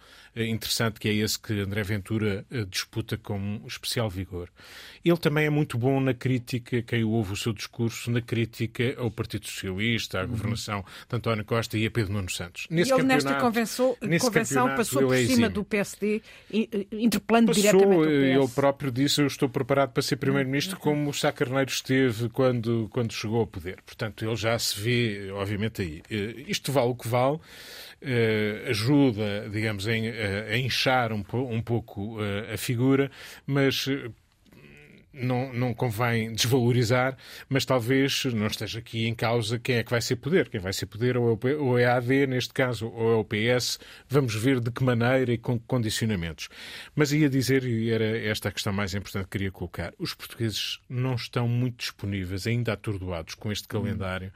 [SPEAKER 3] interessante que é esse que André Ventura eh, disputa com especial vigor. Ele também é muito bom na crítica, quem ouve o seu discurso, na crítica ao Partido Socialista, à uhum. governação de António Costa e a Pedro Nuno Santos.
[SPEAKER 1] Nesse e ele nesta convenção, convenção passou por é cima do PSD, interpelando passou, diretamente o PS.
[SPEAKER 3] Ele próprio disse, eu estou preparado para ser Primeiro-Ministro uhum. como o Sá Carneiro esteve quando, quando chegou ao poder. Portanto, ele já se vê, obviamente, aí. Eh, isto vale o que vale. Uh, ajuda, digamos, em, uh, a inchar um, um pouco uh, a figura, mas não, não convém desvalorizar, mas talvez não esteja aqui em causa quem é que vai ser poder. Quem vai ser poder ou é a AD, neste caso, ou é o PS. Vamos ver de que maneira e com que condicionamentos. Mas ia dizer, e era esta a questão mais importante que queria colocar, os portugueses não estão muito disponíveis, ainda atordoados com este calendário,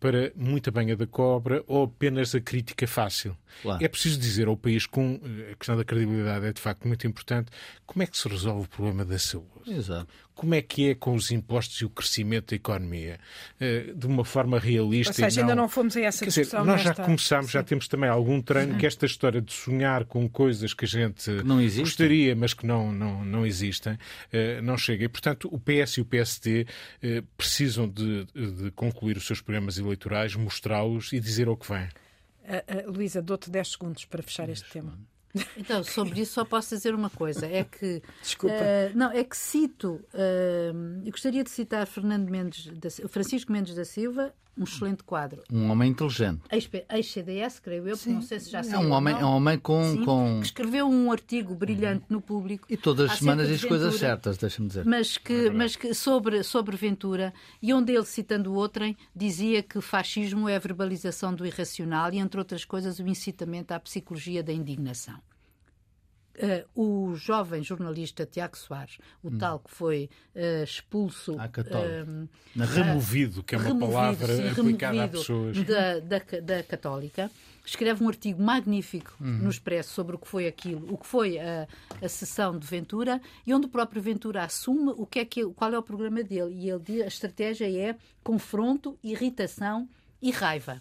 [SPEAKER 3] para muita banha da cobra ou apenas a crítica fácil. Claro. É preciso dizer ao país, com a questão da credibilidade é de facto muito importante, como é que se resolve o problema da saúde?
[SPEAKER 2] Exato.
[SPEAKER 3] Como é que é com os impostos e o crescimento da economia? Eh, de uma forma realista. Ou
[SPEAKER 1] seja, não... ainda não fomos a essa Quer discussão.
[SPEAKER 3] Dizer, nós já começámos, já temos também algum treino que esta história de sonhar com coisas que a gente não gostaria, mas que não, não, não existem, eh, não chega. E, portanto, o PS e o PSD eh, precisam de, de concluir os seus programas eleitorais, mostrá-los e dizer o que vem.
[SPEAKER 1] Uh, uh, Luísa, dou-te 10 segundos para fechar este tema.
[SPEAKER 4] Então, sobre isso só posso dizer uma coisa, é que
[SPEAKER 1] Desculpa.
[SPEAKER 4] Uh, não, é que cito, uh, eu gostaria de citar Fernando Mendes da, Francisco Mendes da Silva um excelente quadro.
[SPEAKER 2] Um homem inteligente.
[SPEAKER 4] Ex-CDS, creio eu, não sei se já
[SPEAKER 2] sei. É um homem, é um homem com, Sim, com...
[SPEAKER 4] Que escreveu um artigo brilhante no público.
[SPEAKER 2] E todas as semanas diz coisas certas, deixa-me dizer.
[SPEAKER 4] Mas que, é mas que sobre, sobre Ventura, e onde ele, citando o outrem, dizia que fascismo é a verbalização do irracional e, entre outras coisas, o incitamento à psicologia da indignação. Uh, o jovem jornalista Tiago Soares, o hum. tal que foi uh, expulso.
[SPEAKER 2] À Católica.
[SPEAKER 3] Uh, removido, que é uma removido, palavra sim, aplicada a pessoas.
[SPEAKER 4] Da, da, da, Católica. Escreve um artigo magnífico uhum. no Expresso sobre o que foi aquilo, o que foi a, a sessão de Ventura e onde o próprio Ventura assume o que é que, qual é o programa dele. E ele diz, a estratégia é confronto, irritação e raiva.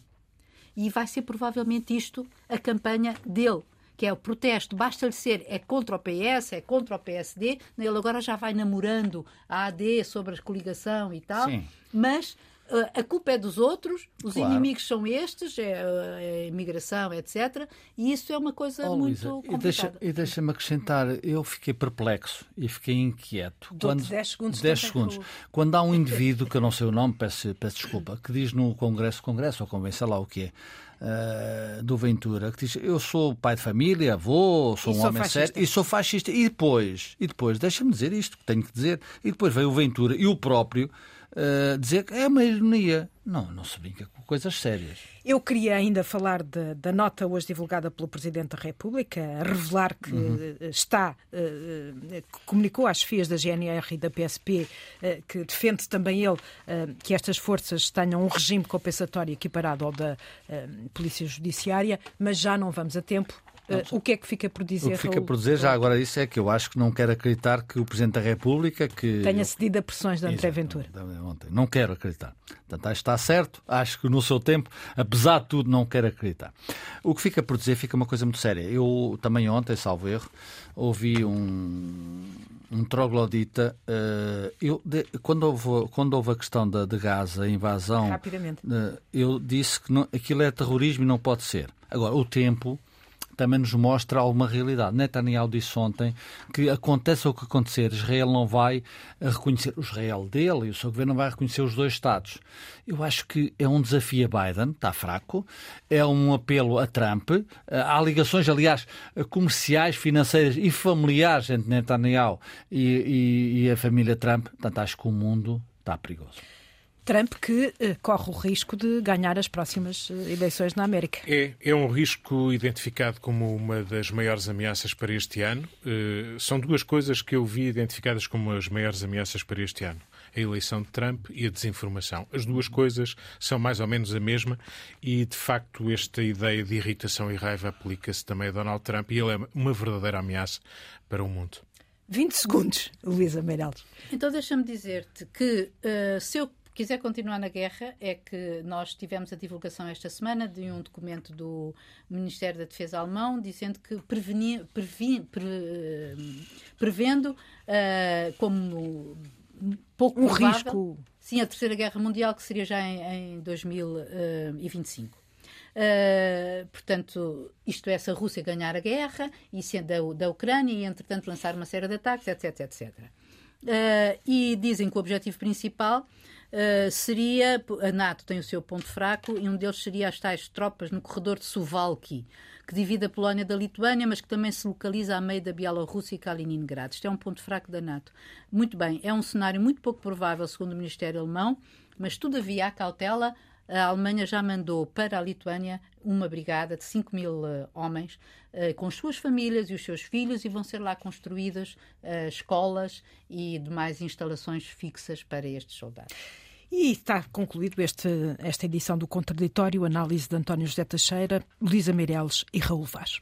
[SPEAKER 4] E vai ser provavelmente isto a campanha dele que é o protesto, basta-lhe ser é contra o PS, é contra o PSD, ele agora já vai namorando a AD sobre a coligação e tal, Sim. mas eh, a culpa é dos outros, os claro. inimigos são estes, é, é, a imigração, etc. E isso é uma coisa oh, muito Luísa, complicada.
[SPEAKER 2] E deixa-me acrescentar, eu fiquei perplexo e fiquei inquieto.
[SPEAKER 1] Quando, 10 segundos.
[SPEAKER 2] 10 segundos. Quando há um indivíduo, que eu não sei o nome, peço, peço desculpa, que diz no Congresso, Congresso ou sei lá o que é, uh, do Ventura, que diz: Eu sou pai de família, avô, sou e um sou homem sério e sou fascista. E depois, e depois, deixa-me dizer isto que tenho que dizer, e depois veio o Ventura e o próprio uh, dizer que é uma ironia. Não, não se brinca com coisas sérias.
[SPEAKER 1] Eu queria ainda falar de, da nota hoje divulgada pelo Presidente da República, a revelar que uhum. está, uh, comunicou às FIAs da GNR e da PSP, uh, que defende também ele que estas forças tenham um regime compensatório equiparado ao da Polícia Judiciária, mas já não vamos a tempo o que é que fica por dizer?
[SPEAKER 2] O que fica por dizer já agora isso é que eu acho que não quero acreditar que o Presidente da República que
[SPEAKER 1] tenha cedido a pressões de André Ventura.
[SPEAKER 2] Ontem. Não quero acreditar. Portanto, acho que está certo. Acho que no seu tempo, apesar de tudo, não quero acreditar. O que fica por dizer fica uma coisa muito séria. Eu também ontem, salvo erro, ouvi um, um troglodita. Uh, eu, de, quando, houve, quando houve a questão da, de Gaza, a invasão,
[SPEAKER 1] Rapidamente.
[SPEAKER 2] Uh, eu disse que não, aquilo é terrorismo e não pode ser. Agora, o tempo também nos mostra alguma realidade. Netanyahu disse ontem que aconteça o que acontecer, Israel não vai reconhecer, o Israel dele e o seu governo não vai reconhecer os dois Estados. Eu acho que é um desafio a Biden, está fraco, é um apelo a Trump. Há ligações, aliás, comerciais, financeiras e familiares entre Netanyahu e, e, e a família Trump. Portanto, acho que o mundo está perigoso.
[SPEAKER 1] Trump que uh, corre o risco de ganhar as próximas uh, eleições na América.
[SPEAKER 3] É, é um risco identificado como uma das maiores ameaças para este ano. Uh, são duas coisas que eu vi identificadas como as maiores ameaças para este ano. A eleição de Trump e a desinformação. As duas coisas são mais ou menos a mesma e, de facto, esta ideia de irritação e raiva aplica-se também a Donald Trump e ele é uma verdadeira ameaça para o mundo.
[SPEAKER 1] 20 segundos, Luísa Meirelles.
[SPEAKER 4] Então deixa-me dizer-te que uh, se eu quiser continuar na guerra, é que nós tivemos a divulgação esta semana de um documento do Ministério da Defesa alemão dizendo que preveni, previ, pre, prevendo uh, como pouco
[SPEAKER 1] um provável, risco.
[SPEAKER 4] Sim, a Terceira Guerra Mundial, que seria já em, em 2025. Uh, portanto, isto é, se a Rússia ganhar a guerra e sendo da, da Ucrânia e, entretanto, lançar uma série de ataques, etc, etc. Uh, e dizem que o objetivo principal uh, seria. A NATO tem o seu ponto fraco e um deles seria as tais tropas no corredor de Suvalki, que divide a Polónia da Lituânia, mas que também se localiza a meio da Bielorrússia e Kaliningrado. Isto é um ponto fraco da NATO. Muito bem, é um cenário muito pouco provável, segundo o Ministério Alemão, mas todavia há cautela a Alemanha já mandou para a Lituânia uma brigada de 5 mil uh, homens uh, com as suas famílias e os seus filhos e vão ser lá construídas uh, escolas e demais instalações fixas para estes soldados.
[SPEAKER 1] E está concluído este, esta edição do Contraditório, análise de António José Teixeira, Luísa Meireles e Raul Vaz.